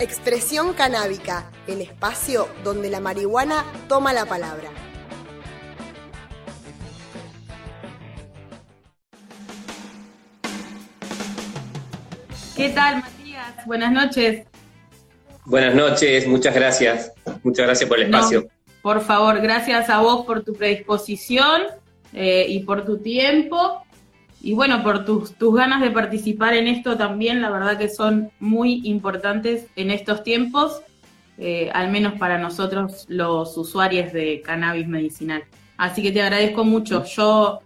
Expresión canábica, el espacio donde la marihuana toma la palabra. ¿Qué tal, Matías? Buenas noches. Buenas noches, muchas gracias. Muchas gracias por el espacio. No, por favor, gracias a vos por tu predisposición eh, y por tu tiempo. Y bueno, por tus, tus ganas de participar en esto también, la verdad que son muy importantes en estos tiempos, eh, al menos para nosotros los usuarios de cannabis medicinal. Así que te agradezco mucho. Yo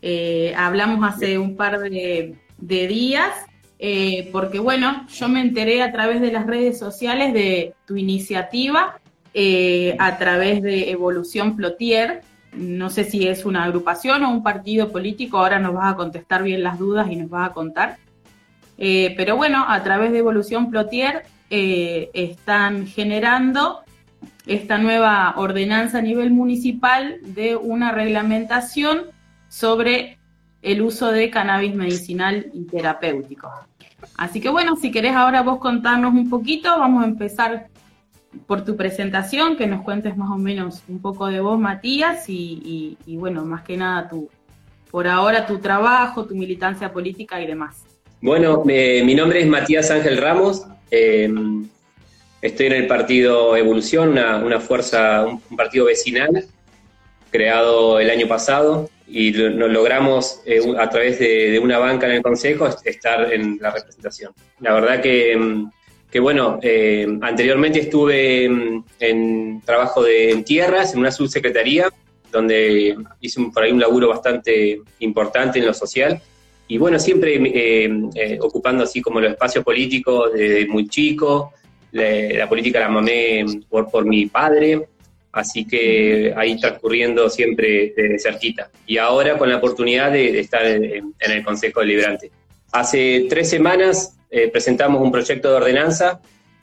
eh, hablamos hace un par de, de días, eh, porque bueno, yo me enteré a través de las redes sociales de tu iniciativa, a través de Evolución Plotier, no sé si es una agrupación o un partido político, ahora nos vas a contestar bien las dudas y nos vas a contar. Eh, pero bueno, a través de Evolución Plotier eh, están generando esta nueva ordenanza a nivel municipal de una reglamentación sobre el uso de cannabis medicinal y terapéutico. Así que bueno, si querés ahora vos contarnos un poquito, vamos a empezar por tu presentación, que nos cuentes más o menos un poco de vos, Matías, y, y, y, bueno, más que nada tu, por ahora tu trabajo, tu militancia política y demás. Bueno, eh, mi nombre es Matías Ángel Ramos, eh, estoy en el partido Evolución, una, una fuerza, un, un, partido vecinal creado el año pasado y lo, lo logramos eh, a través de, de, una banca en el Consejo estar en la representación. La verdad que que bueno, eh, anteriormente estuve en, en trabajo de en tierras, en una subsecretaría, donde hice un, por ahí un laburo bastante importante en lo social. Y bueno, siempre eh, eh, ocupando así como los espacios políticos desde muy chico. La, la, política la mamé por, por mi padre, así que ahí transcurriendo siempre de cerquita. Y ahora con la oportunidad de, de estar en, en el Consejo Deliberante. Hace tres semanas eh, presentamos un proyecto de ordenanza,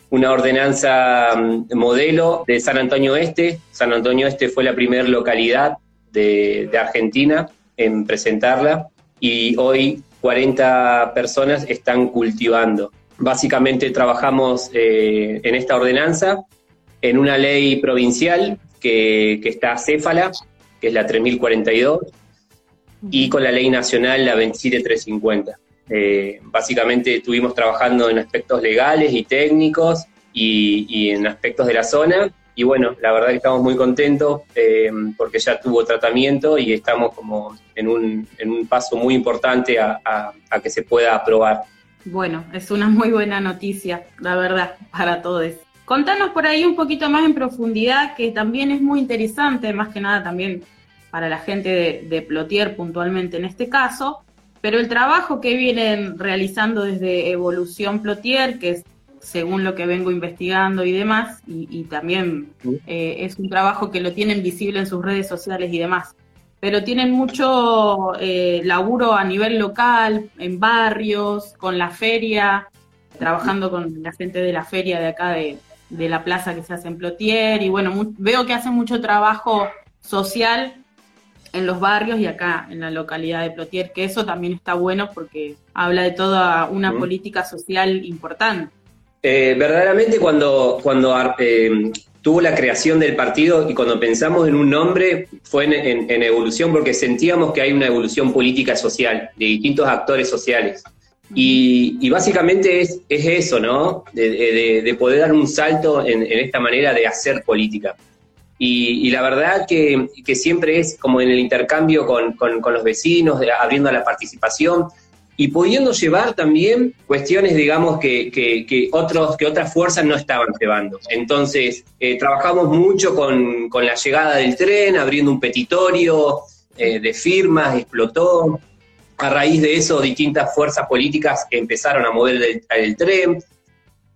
una ordenanza um, modelo de San Antonio Este. San Antonio Este fue la primera localidad de, Argentina en presentarla y hoy 40 personas están cultivando. Básicamente trabajamos eh, en esta ordenanza, en una ley provincial que, que está céfala, que es la 3042, y con la ley nacional, la 27350. Eh, básicamente estuvimos trabajando en aspectos legales y técnicos y, en aspectos de la zona. Y bueno, la verdad que estamos muy contentos eh, porque ya tuvo tratamiento y estamos como en un, en un paso muy importante a, que se pueda aprobar. Bueno, es una muy buena noticia, la verdad, para todos. Contanos por ahí un poquito más en profundidad, que también es muy interesante, más que nada también para la gente de, de Plotier puntualmente en este caso, pero el trabajo que vienen realizando desde Evolución Plotier, que es según lo que vengo investigando y demás, y, y también eh, es un trabajo que lo tienen visible en sus redes sociales y demás, pero tienen mucho eh, laburo a nivel local, en barrios, con la feria, trabajando con la gente de la feria de acá de, de la plaza que se hace en Plotier, y bueno, veo que hacen mucho trabajo social en los barrios y acá en la localidad de Plotier, que eso también está bueno porque habla de toda una política social importante. Eh, verdaderamente cuando, cuando eh, tuvo la creación del partido y cuando pensamos en un nombre fue en, en, en, evolución porque sentíamos que hay una evolución política social de distintos actores sociales. Y, y básicamente es, es, eso, ¿no? De, de, de, poder dar un salto en, en esta manera de hacer política. Y, la verdad que, que, siempre es como en el intercambio con, con, los vecinos, abriendo la participación y pudiendo llevar también cuestiones, digamos, que, que, que, otros, que otras fuerzas no estaban llevando. Entonces, eh, trabajamos mucho con, con, la llegada del tren, abriendo un petitorio eh, de firmas, explotó. A raíz de eso, distintas fuerzas políticas empezaron a mover el, el tren.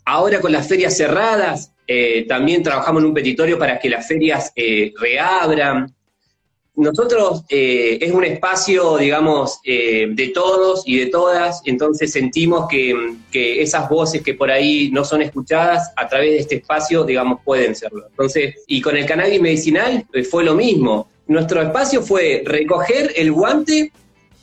Ahora con las ferias cerradas, eh, también trabajamos en un petitorio para que las ferias eh, reabran. Nosotros eh, es un espacio, digamos, de todos y de todas, entonces sentimos que, que, esas voces que por ahí no son escuchadas a través de este espacio, digamos, pueden serlo. Entonces, y con el cannabis medicinal fue lo mismo. Nuestro espacio fue recoger el guante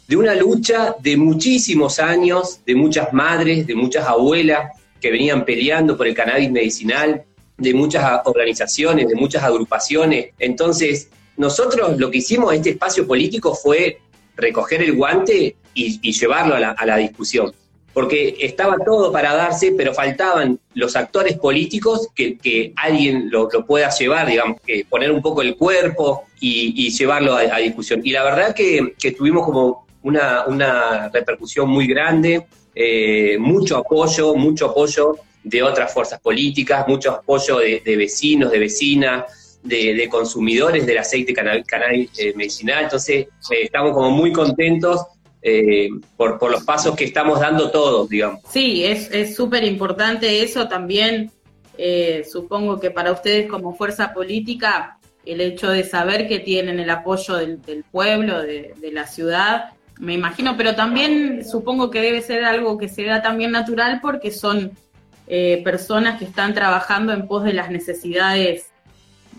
de una lucha de muchísimos años, de muchas madres, de muchas abuelas que venían peleando por el cannabis medicinal, de muchas organizaciones, de muchas agrupaciones. Entonces, nosotros lo que hicimos este espacio político fue recoger el guante y, llevarlo a la, discusión. Porque estaba todo para darse, pero faltaban los actores políticos que, alguien lo, pueda llevar, digamos, que poner un poco el cuerpo y, llevarlo a, discusión. Y la verdad que, tuvimos como una, una repercusión muy grande, eh, mucho apoyo, mucho apoyo de otras fuerzas políticas, mucho apoyo de, vecinos, de vecinas, de, consumidores del aceite canal, eh, medicinal. Entonces, eh, estamos como muy contentos eh, por, por, los pasos que estamos dando todos, digamos. Sí, es súper importante eso también. supongo que para ustedes como fuerza política, el hecho de saber que tienen el apoyo del, pueblo, de, de la ciudad, me imagino, pero también supongo que debe ser algo que se da también natural porque son eh, personas que están trabajando en pos de las necesidades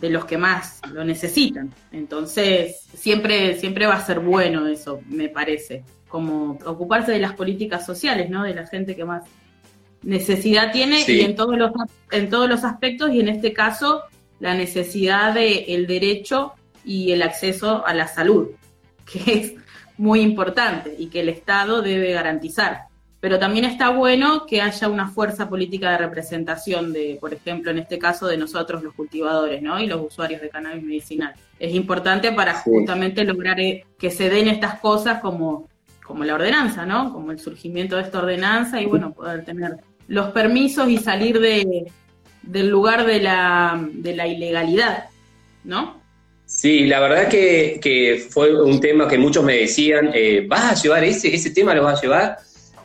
de los que más lo necesitan. Entonces, siempre, siempre va a ser bueno eso, me parece, como ocuparse de las políticas sociales, ¿no? De la gente que más necesidad tiene y en todos los en todos los aspectos y en este caso la necesidad de el derecho y el acceso a la salud, que es muy importante y que el Estado debe garantizar pero también está bueno que haya una fuerza política de representación de, por ejemplo, en este caso de nosotros los cultivadores, ¿no? Y los usuarios de cannabis medicinal. Es importante para justamente lograr eh, que se den estas cosas como, como la ordenanza, ¿no? Como el surgimiento de esta ordenanza y bueno, poder tener los permisos y salir de, del lugar de la, de la ilegalidad, ¿no? Sí, la verdad que, que fue un tema que muchos me decían, eh, ¿vas a llevar ese, ese tema lo vas a llevar?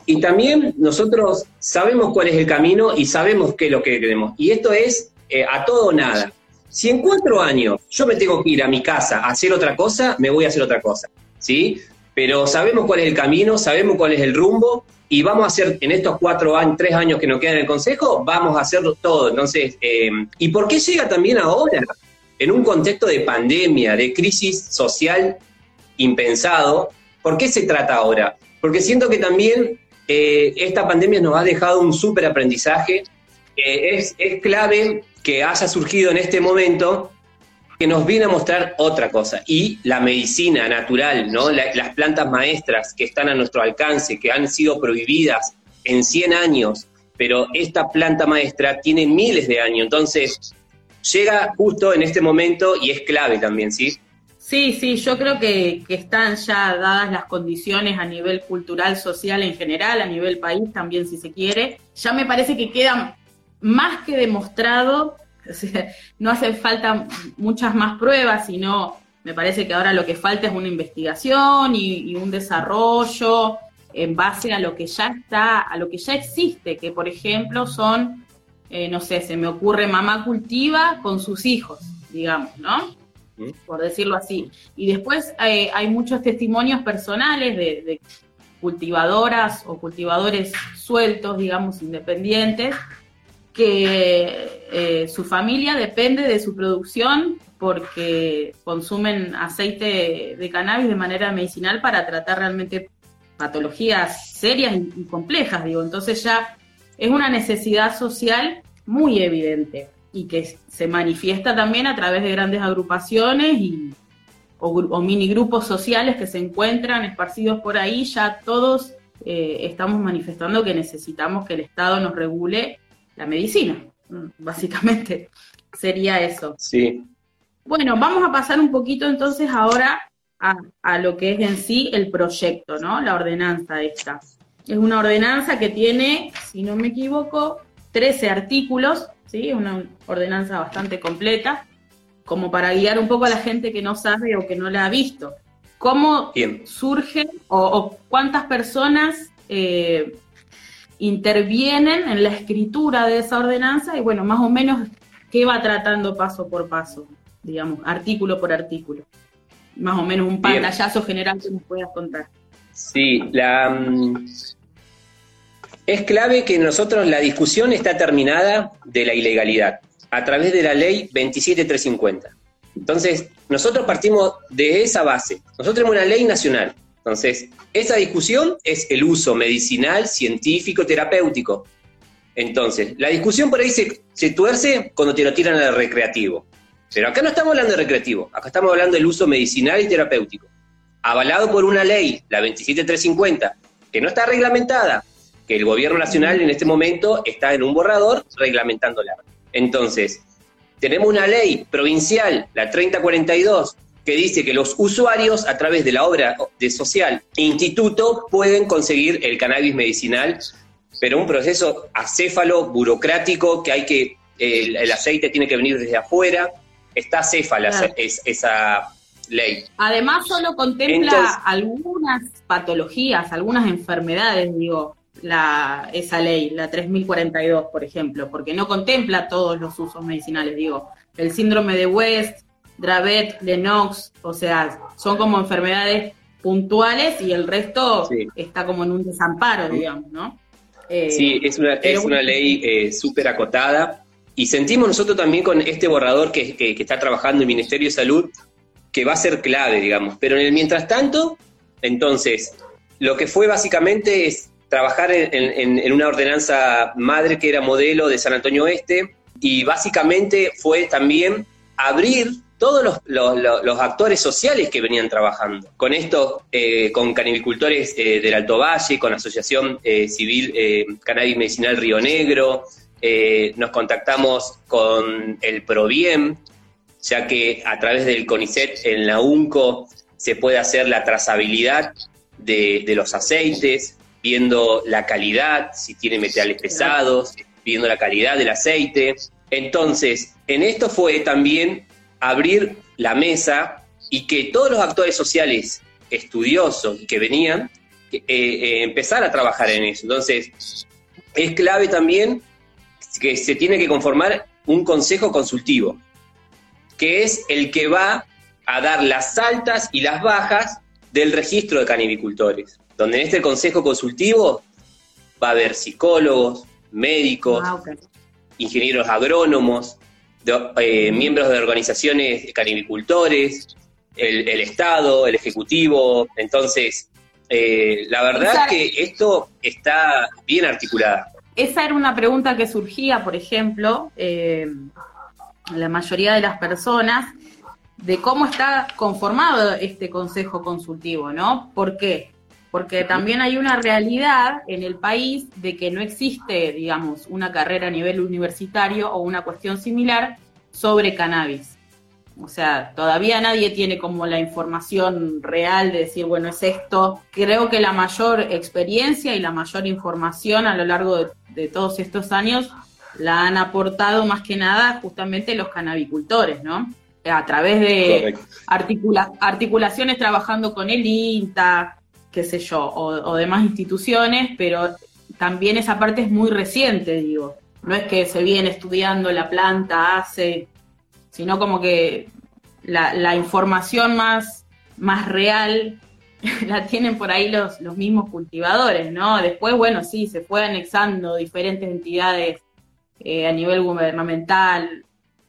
Y también nosotros sabemos cuál es el camino y sabemos qué es lo que queremos. Y esto es eh, a todo o nada. Si en cuatro años yo me tengo que ir a mi casa a hacer otra cosa, me voy a hacer otra cosa. ¿Sí? Pero sabemos cuál es el camino, sabemos cuál es el rumbo y vamos a hacer en estos cuatro años, tres años que nos quedan en el Consejo, vamos a hacerlo todo. Entonces, eh, ¿y por qué llega también ahora? En un contexto de pandemia, de crisis social impensado, ¿por qué se trata ahora? Porque siento que también eh, esta pandemia nos ha dejado un súper aprendizaje. es, clave que haya surgido en este momento que nos viene a mostrar otra cosa. Y la medicina natural, ¿no? las plantas maestras que están a nuestro alcance, que han sido prohibidas en 100 años, pero esta planta maestra tiene miles de años. Entonces, llega justo en este momento y es clave también, ¿sí? Sí, sí, yo creo que, están ya dadas las condiciones a nivel cultural, social en general, a nivel país también si se quiere. Ya me parece que queda más que demostrado, no hace falta muchas más pruebas, sino me parece que ahora lo que falta es una investigación y, un desarrollo en base a lo que ya está, a lo que ya existe, que por ejemplo son, eh, no sé, se me ocurre mamá cultiva con sus hijos, digamos, ¿no? Por decirlo así. Y después eh, hay muchos testimonios personales de, cultivadoras o cultivadores sueltos, digamos, independientes, que eh, su familia depende de su producción porque consumen aceite de cannabis de manera medicinal para tratar realmente patologías serias y complejas, digo. Entonces ya es una necesidad social muy evidente y que se manifiesta también a través de grandes agrupaciones y, o, mini grupos sociales que se encuentran esparcidos por ahí, ya todos eh, estamos manifestando que necesitamos que el Estado nos regule la medicina, mm, básicamente sería eso. Sí. Bueno, vamos a pasar un poquito entonces ahora a, a, lo que es en sí el proyecto, ¿no? La ordenanza esta. Es una ordenanza que tiene, si no me equivoco, 13 artículos ¿sí? Una ordenanza bastante completa, como para guiar un poco a la gente que no sabe o que no la ha visto. ¿Cómo Bien. surge o, o cuántas personas eh, intervienen en la escritura de esa ordenanza y bueno, más o menos qué va tratando paso por paso, digamos, artículo por artículo? Más o menos un Bien. pantallazo general que nos puedas contar. Sí, la, mm, es clave que nosotros la discusión está terminada de la ilegalidad a través de la ley 27350. Entonces, nosotros partimos de esa base. Nosotros tenemos una ley nacional. Entonces, esa discusión es el uso medicinal, científico, terapéutico. Entonces, la discusión por ahí se, se tuerce cuando te lo tiran al recreativo. Pero acá no estamos hablando de recreativo, acá estamos hablando del uso medicinal y terapéutico avalado por una ley, la 27350, que no está reglamentada, que el gobierno nacional en este momento está en un borrador reglamentándola. Entonces, tenemos una ley provincial, la 3042, que dice que los usuarios a través de la obra de social e instituto pueden conseguir el cannabis medicinal, pero un proceso acéfalo, burocrático, que hay que, el, el aceite tiene que venir desde afuera, está acéfala Claro. es- esa ley. Además, solo contempla Entonces- algunas patologías, algunas enfermedades, digo, la, esa ley, la 3042, por ejemplo, porque no contempla todos los usos medicinales, digo, el síndrome de West, Dravet, Lennox, o sea, son como enfermedades puntuales y el resto Sí. está como en un desamparo, digamos, ¿no? Eh, Sí, es una, es una ley eh, súper acotada y sentimos nosotros también con este borrador que, que- que está trabajando el Ministerio de Salud que va a ser clave, digamos. Pero en el mientras tanto, entonces, lo que fue básicamente es trabajar en, una ordenanza madre que era modelo de San Antonio Oeste y básicamente fue también abrir todos los, actores sociales que venían trabajando. Con esto, eh, con canivicultores eh, del Alto Valle, con Asociación eh, Civil eh, Cannabis Medicinal Río Negro, nos contactamos con el Proviem, ya que a través del CONICET en la UNCO se puede hacer la trazabilidad de los aceites, viendo la calidad, si tiene metales pesados, viendo la calidad del aceite. Entonces, en esto fue también abrir la mesa y que todos los actores sociales estudiosos que venían, eh, eh, empezar a trabajar en eso. Entonces, es clave también que se tiene que conformar un consejo consultivo, que es el que va a dar las altas y las bajas del registro de canivicultores, donde en este consejo consultivo va a haber psicólogos, médicos, ah, ingenieros agrónomos, de- eh, miembros de organizaciones de canivicultores, el, el Estado, el Ejecutivo. Entonces, eh, la verdad Esa- que esto está bien articulado. Esa era una pregunta que surgía, por ejemplo, eh, la mayoría de las personas, de cómo está conformado este consejo consultivo, ¿no? ¿Por qué? Porque también hay una realidad en el país de que no existe, digamos, una carrera a nivel universitario o una cuestión similar sobre cannabis. O sea, todavía nadie tiene como la información real de decir, bueno, es esto. Creo que la mayor experiencia y la mayor información a lo largo de, de todos estos años la han aportado más que nada justamente los canabicultores, ¿no? A través de Correcto. articula- articulaciones trabajando con el INTA, qué sé yo, o, o demás instituciones, pero también esa parte es muy reciente, digo. No es que se viene estudiando la planta hace, sino como que la, la información más, más real la tienen por ahí los, los mismos cultivadores, ¿no? Después, bueno, sí, se fue anexando diferentes entidades eh, a nivel gubernamental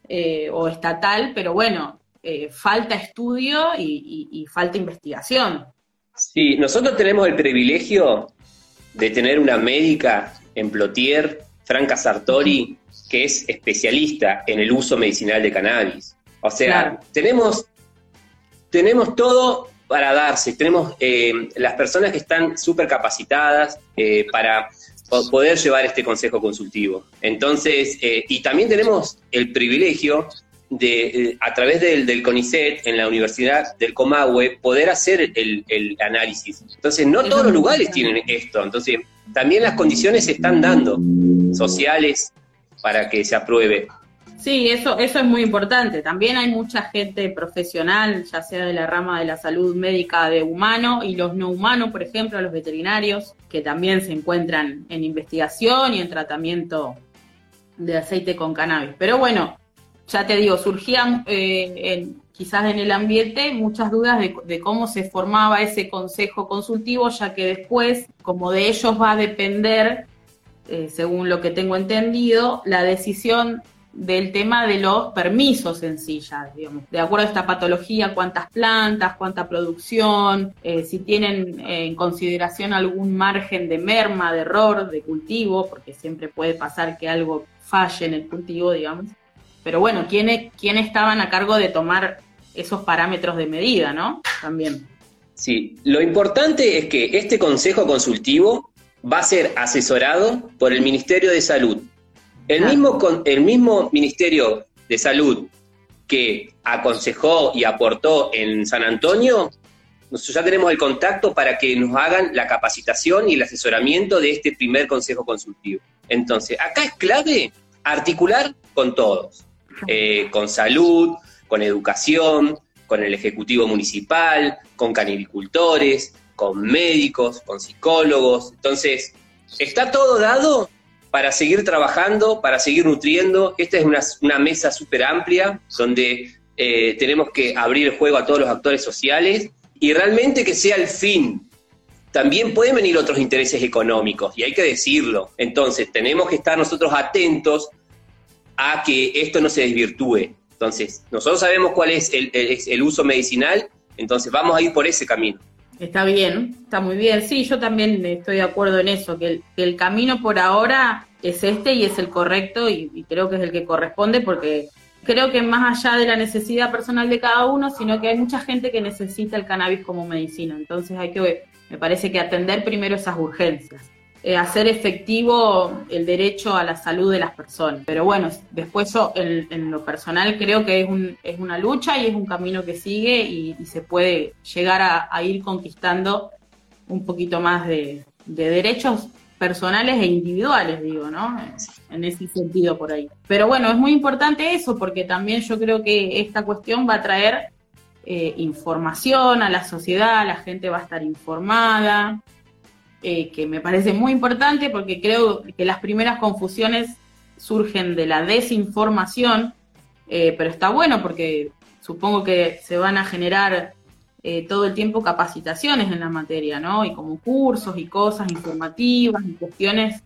eh, o estatal, pero bueno, eh, falta estudio y, y- y falta investigación. Sí, nosotros tenemos el privilegio de tener una médica en Plotier, Franca Sartori, que es especialista en el uso medicinal de cannabis. O sea, Claro. tenemos, tenemos todo para darse, tenemos eh, las personas que están súper capacitadas eh, para poder llevar este consejo consultivo. Entonces, eh, y también tenemos el privilegio de, eh, a través del, del CONICET, en la Universidad del Comahue, poder hacer el, el análisis. Entonces, no todos los lugares tienen esto. Entonces, también las condiciones se están dando, sociales, para que se apruebe. Sí, eso, eso es muy importante. También hay mucha gente profesional, ya sea de la rama de la salud médica de humano y los no humanos, por ejemplo, los veterinarios, que también se encuentran en investigación y en tratamiento de aceite con cannabis. Pero bueno, ya te digo, surgían eh, quizás en el ambiente muchas dudas de, cómo se formaba ese consejo consultivo, ya que después, como de ellos va a depender, eh, según lo que tengo entendido, la decisión del tema de los permisos en ya, digamos, de acuerdo a esta patología, cuántas plantas, cuánta producción, eh, si tienen en consideración algún margen de merma, de error, de cultivo, porque siempre puede pasar que algo falle en el cultivo, digamos. Pero bueno, ¿quiénes, quién estaban a cargo de tomar esos parámetros de medida, no? También. Sí, lo importante es que este consejo consultivo va a ser asesorado por el Ministerio de Salud. El, mismo, el mismo Ministerio de Salud que aconsejó y aportó en San Antonio, nosotros ya tenemos el contacto para que nos hagan la capacitación y el asesoramiento de este primer consejo consultivo. Entonces, acá es clave articular con todos, eh, con salud, con educación, con el Ejecutivo Municipal, con canivicultores, con médicos, con psicólogos. Entonces, está todo dado para seguir trabajando, para seguir nutriendo. Esta es una, mesa súper amplia donde eh, tenemos que abrir el juego a todos los actores sociales y realmente que sea el fin. También pueden venir otros intereses económicos y hay que decirlo. Entonces, tenemos que estar nosotros atentos a que esto no se desvirtúe. Entonces, nosotros sabemos cuál es el, uso medicinal, entonces vamos a ir por ese camino. Está bien, está muy bien. Sí, yo también estoy de acuerdo en eso, que el, camino por ahora es este y es el correcto y, creo que es el que corresponde porque creo que más allá de la necesidad personal de cada uno, sino que hay mucha gente que necesita el cannabis como medicina. Entonces hay que, me parece que atender primero esas urgencias. Eh, hacer efectivo el derecho a la salud de las personas. Pero bueno, después en, lo personal creo que es, un, es una lucha y es un camino que sigue y, se puede llegar a, ir conquistando un poquito más de, derechos personales e individuales, digo, ¿no? En ese sentido por ahí. Pero bueno, es muy importante eso porque también yo creo que esta cuestión va a traer eh, información a la sociedad, la gente va a estar informada, eh, que me parece muy importante porque creo que las primeras confusiones surgen de la desinformación, eh, pero está bueno porque supongo que se van a generar eh, todo el tiempo capacitaciones en la materia, ¿no? Y como cursos y cosas informativas y cuestiones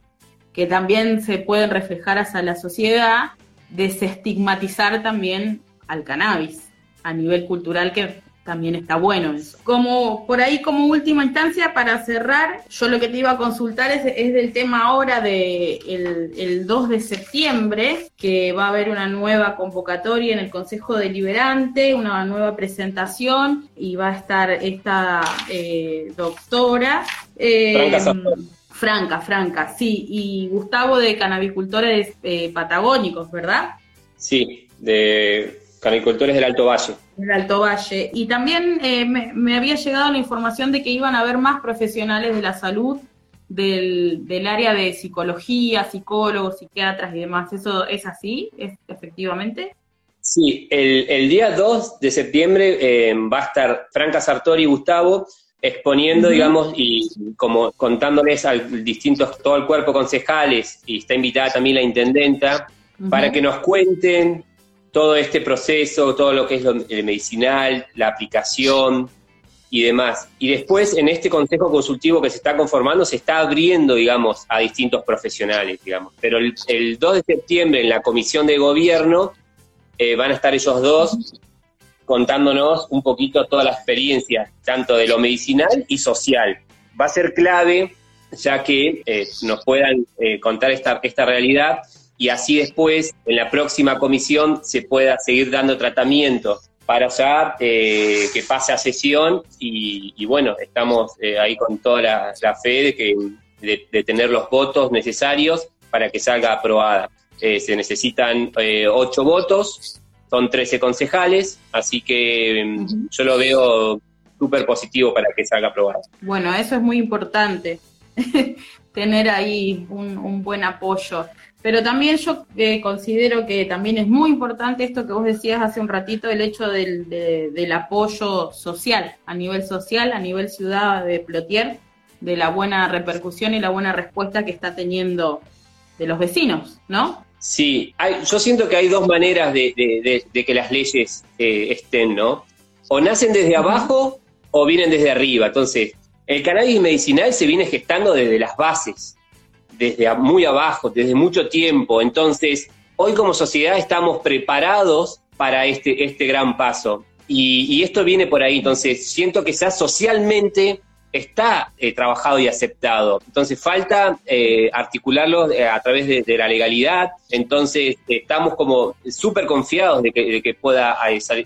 que también se pueden reflejar hacia la sociedad, desestigmatizar también al cannabis a nivel cultural, que también está bueno eso. Como por ahí como última instancia para cerrar, yo lo que te iba a consultar es, del tema ahora de el, 2 de septiembre, que va a haber una nueva convocatoria en el Consejo Deliberante, una nueva presentación y va a estar esta eh, doctora. Eh, Franca, Franca, sí, y Gustavo de Canabicultores eh, Patagónicos, ¿verdad? Sí, de Canicultores del Alto Valle. Del Alto Valle. Y también eh, me, había llegado la información de que iban a haber más profesionales de la salud del, del área de psicología, psicólogos, psiquiatras y demás. ¿Eso es así, es, efectivamente? Sí, el, día 2 de septiembre eh, va a estar Franca Sartori y Gustavo exponiendo, digamos, y como contándoles al distintos, todo el cuerpo concejales, y está invitada también la intendenta, para que nos cuenten todo este proceso, todo lo que es lo, el medicinal, la aplicación y demás. Y después en este consejo consultivo que se está conformando se está abriendo, digamos, a distintos profesionales, digamos. Pero el, 2 de septiembre en la comisión de gobierno eh, van a estar ellos dos contándonos un poquito toda la experiencia, tanto de lo medicinal y social. Va a ser clave ya que eh, nos puedan eh, contar esta, esta realidad y así después en la próxima comisión se pueda seguir dando tratamiento para ya eh, que pase a sesión y, bueno, estamos eh, ahí con toda la, fe de, que, de, tener los votos necesarios para que salga aprobada. Eh, se necesitan ocho votos, son 13 concejales, así que mm, yo lo veo súper positivo para que salga aprobada. Bueno, eso es muy importante, tener ahí un, un buen apoyo. Pero también yo eh, considero que también es muy importante esto que vos decías hace un ratito, el hecho del, del apoyo social, a nivel social, a nivel ciudad de Plotier, de la buena repercusión y la buena respuesta que está teniendo de los vecinos, ¿no? Sí, hay, yo siento que hay dos maneras de, que las leyes eh, estén, ¿no? O nacen desde abajo o vienen desde arriba. Entonces, el cannabis medicinal se viene gestando desde las bases, desde muy abajo, desde mucho tiempo. Entonces, hoy como sociedad estamos preparados para este, este gran paso. Y, y esto viene por ahí. Entonces, siento que sea socialmente está eh, trabajado y aceptado. Entonces falta eh, articularlo eh, a través de, la legalidad. Entonces estamos como súper confiados de que, pueda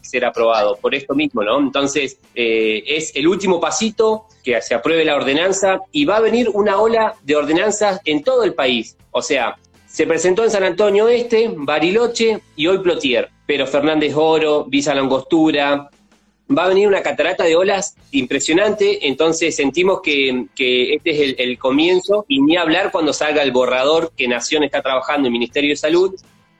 ser aprobado por esto mismo, ¿no? Entonces es el último pasito que se apruebe la ordenanza y va a venir una ola de ordenanzas en todo el país. O sea, se presentó en San Antonio Este, Bariloche y hoy Plotier. Pero Fernández Oro, Visa Langostura, va a venir una catarata de olas impresionante, entonces sentimos que, este es el, comienzo y ni hablar cuando salga el borrador que Nación está trabajando en Ministerio de Salud,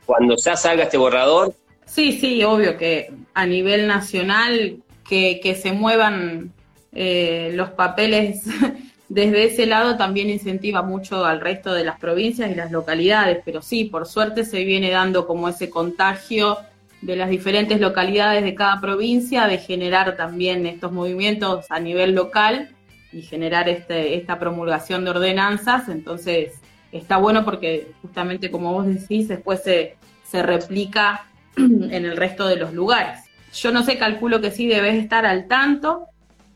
cuando ya salga este borrador. Sí, sí, obvio que a nivel nacional que, se muevan eh, los papeles desde ese lado también incentiva mucho al resto de las provincias y las localidades, pero sí, por suerte se viene dando como ese contagio de las diferentes localidades de cada provincia, de generar también estos movimientos a nivel local y generar este, esta promulgación de ordenanzas. Entonces, está bueno porque justamente como vos decís, después se, se replica en el resto de los lugares. Yo no sé, calculo que sí debes estar al tanto.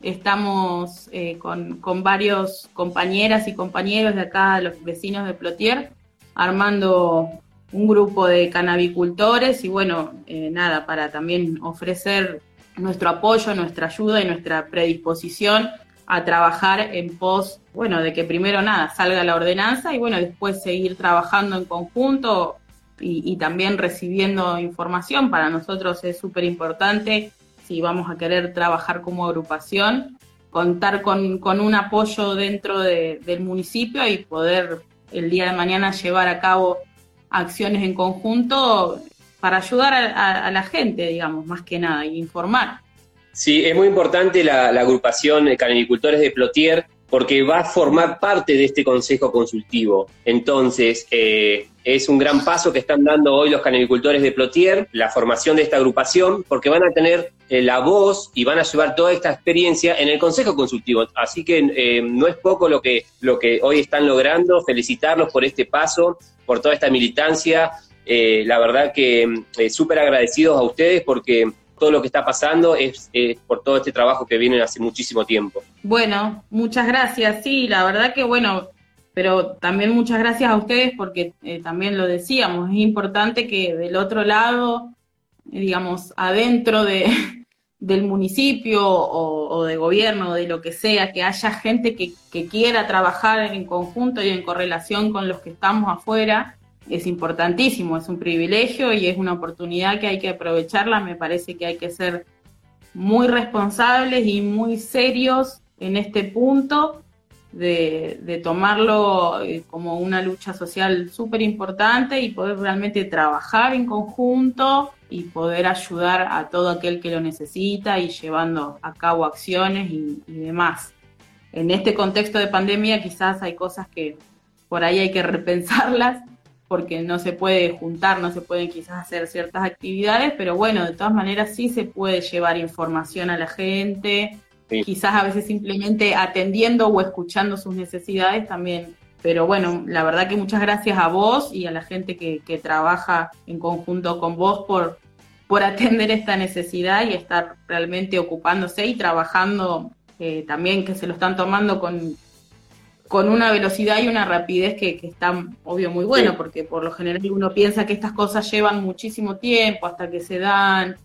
Estamos eh, con, con varios compañeras y compañeros de acá, los vecinos de Plotier, armando un grupo de canabicultores y bueno, eh, nada, para también ofrecer nuestro apoyo, nuestra ayuda y nuestra predisposición a trabajar en pos, bueno, de que primero nada, salga la ordenanza y bueno, después seguir trabajando en conjunto y, también recibiendo información. Para nosotros es súper importante, si vamos a querer trabajar como agrupación, contar con, con un apoyo dentro del municipio y poder el día de mañana llevar a cabo acciones en conjunto para ayudar a, la gente, digamos, más que nada, y informar. Sí, es muy importante la, agrupación de de Plotier porque va a formar parte de este consejo consultivo. Entonces, eh, es un gran paso que están dando hoy los canicultores de Plotier, la formación de esta agrupación, porque van a tener eh, la voz y van a llevar toda esta experiencia en el consejo consultivo. Así que eh, no es poco lo que, lo que hoy están logrando, felicitarlos por este paso por toda esta militancia. Eh, la verdad que eh, súper agradecidos a ustedes porque todo lo que está pasando es, por todo este trabajo que viene hace muchísimo tiempo. Bueno, muchas gracias. Sí, la verdad que bueno, pero también muchas gracias a ustedes porque eh, también lo decíamos, es importante que del otro lado, digamos, adentro de, del municipio o, de gobierno o de lo que sea, que haya gente que, quiera trabajar en conjunto y en correlación con los que estamos afuera, es importantísimo, es un privilegio y es una oportunidad que hay que aprovecharla. Me parece que hay que ser muy responsables y muy serios en este punto de, de tomarlo eh, como una lucha social súper importante y poder realmente trabajar en conjunto y poder ayudar a todo aquel que lo necesita y llevando a cabo acciones y, demás. En este contexto de pandemia quizás hay cosas que por ahí hay que repensarlas porque no se puede juntar, no se pueden quizás hacer ciertas actividades, pero bueno, de todas maneras sí se puede llevar información a la gente, quizás a veces simplemente atendiendo o escuchando sus necesidades también. Pero bueno, la verdad que muchas gracias a vos y a la gente que, que trabaja en conjunto con vos por, por atender esta necesidad y estar realmente ocupándose y trabajando eh, también que se lo están tomando con, con una velocidad y una rapidez que, que está obvio muy bueno, porque por lo general uno piensa que estas cosas llevan muchísimo tiempo hasta que se dan,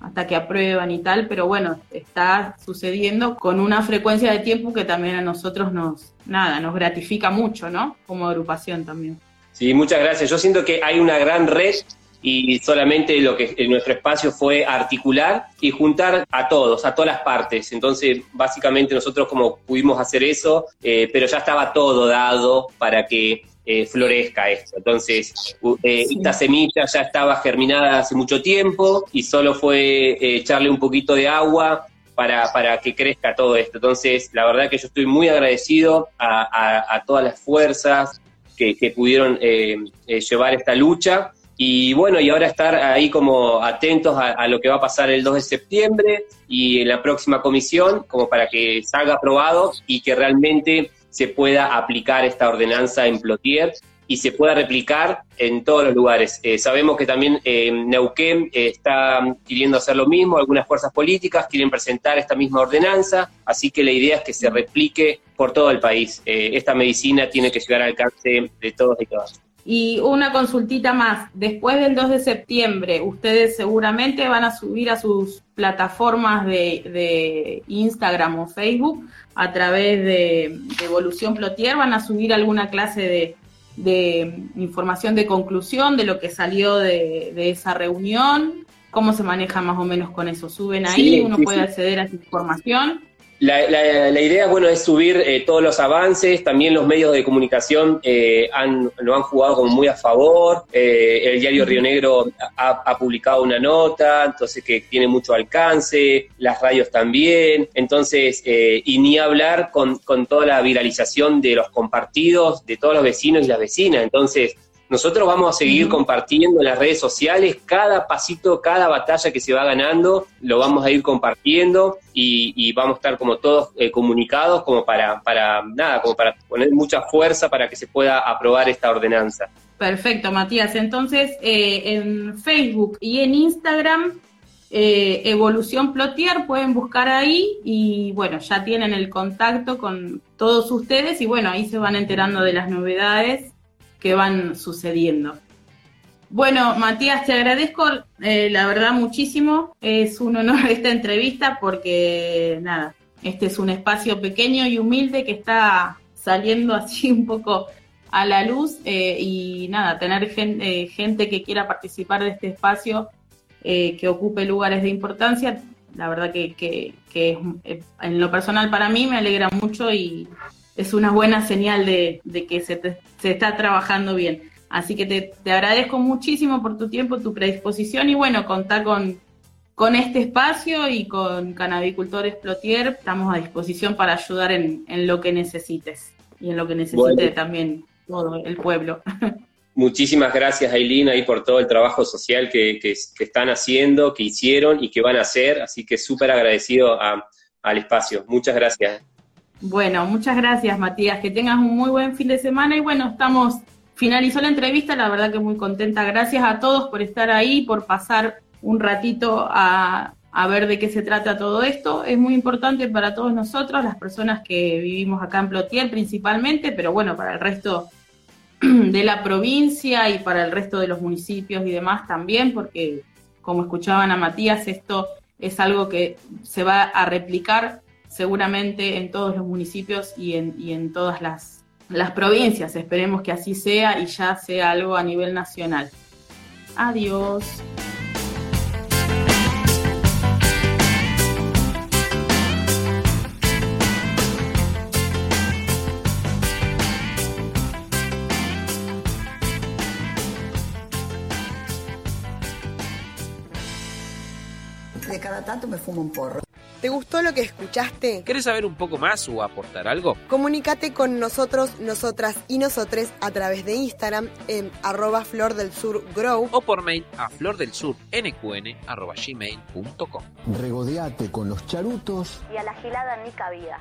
hasta que aprueban y tal, pero bueno, está sucediendo con una frecuencia de tiempo que también a nosotros nos, nada, nos gratifica mucho, ¿no? Como agrupación también. Sí, muchas gracias. Yo siento que hay una gran red y solamente lo que en nuestro espacio fue articular y juntar a todos, a todas las partes. Entonces, básicamente nosotros como pudimos hacer eso, eh, pero ya estaba todo dado para que eh, florezca esto. Entonces, eh, esta semilla ya estaba germinada hace mucho tiempo y solo fue eh, echarle un poquito de agua para, para que crezca todo esto. Entonces, la verdad que yo estoy muy agradecido a, todas las fuerzas que, pudieron llevar esta lucha. Y bueno, y ahora estar ahí como atentos a, a, lo que va a pasar el 2 de septiembre y en la próxima comisión, como para que salga aprobado y que realmente se pueda aplicar esta ordenanza en Plotier y se pueda replicar en todos los lugares. Eh, sabemos que también eh, Neuquén eh, está queriendo hacer lo mismo, algunas fuerzas políticas quieren presentar esta misma ordenanza, así que la idea es que se replique por todo el país. esta medicina tiene que llegar al alcance de todos y todas. Y una consultita más, después del 2 de septiembre, ustedes seguramente van a subir a sus plataformas de, Instagram o Facebook a través de, Evolución Plotier, van a subir alguna clase de, información de conclusión de lo que salió de, esa reunión, cómo se maneja más o menos con eso, suben ahí, uno puede acceder a esa información. La, la, idea, bueno, es subir eh, todos los avances, también los medios de comunicación eh, han, lo han jugado como muy a favor, eh, el diario Río Negro ha, publicado una nota, entonces que tiene mucho alcance, las radios también, entonces, y ni hablar con, con toda la viralización de los compartidos de todos los vecinos y las vecinas, entonces nosotros vamos a seguir compartiendo en las redes sociales cada pasito, cada batalla que se va ganando, lo vamos a ir compartiendo y, vamos a estar como todos eh, comunicados como para, para, nada, como para poner mucha fuerza para que se pueda aprobar esta ordenanza. Perfecto, Matías. Entonces, eh, en Facebook y en Instagram, eh, Evolución Plotier, pueden buscar ahí y bueno, ya tienen el contacto con todos ustedes y bueno, ahí se van enterando de las novedades que van sucediendo. Bueno, Matías, te agradezco eh, la verdad muchísimo. Es un honor esta entrevista porque, nada, este es un espacio pequeño y humilde que está saliendo así un poco a la luz eh, y nada, tener eh, gente, que quiera participar de este espacio, que ocupe lugares de importancia, la verdad que, que, que en lo personal para mí me alegra mucho y, es una buena señal de, que se, se, está trabajando bien. Así que te, te, agradezco muchísimo por tu tiempo, tu predisposición y bueno, contar con, con este espacio y con Canabicultores Plotier. Estamos a disposición para ayudar en, en lo que necesites y en lo que necesite también todo el pueblo. Muchísimas gracias, Aileen, ahí por todo el trabajo social que, que, están haciendo, que hicieron y que van a hacer. Así que súper agradecido al espacio. Muchas gracias. Bueno, muchas gracias Matías, que tengas un muy buen fin de semana y bueno, estamos, finalizó la entrevista, la verdad que muy contenta, gracias a todos por estar ahí, por pasar un ratito a, ver de qué se trata todo esto, es muy importante para todos nosotros, las personas que vivimos acá en Plotier principalmente, pero bueno, para el resto de la provincia y para el resto de los municipios y demás también, porque como escuchaban a Matías, esto es algo que se va a replicar seguramente en todos los municipios y en, y en todas las, las provincias. Esperemos que así sea y ya sea algo a nivel nacional. Adiós. Me fumo un porro. ¿Te gustó lo que escuchaste? ¿Quieres saber un poco más o aportar algo? Comunícate con nosotros, nosotras y nosotres a través de Instagram en arroba flor del sur grow o por mail a flordelsurnqn arroba gmail.com. Regodeate con los charutos y a la gilada ni cabida.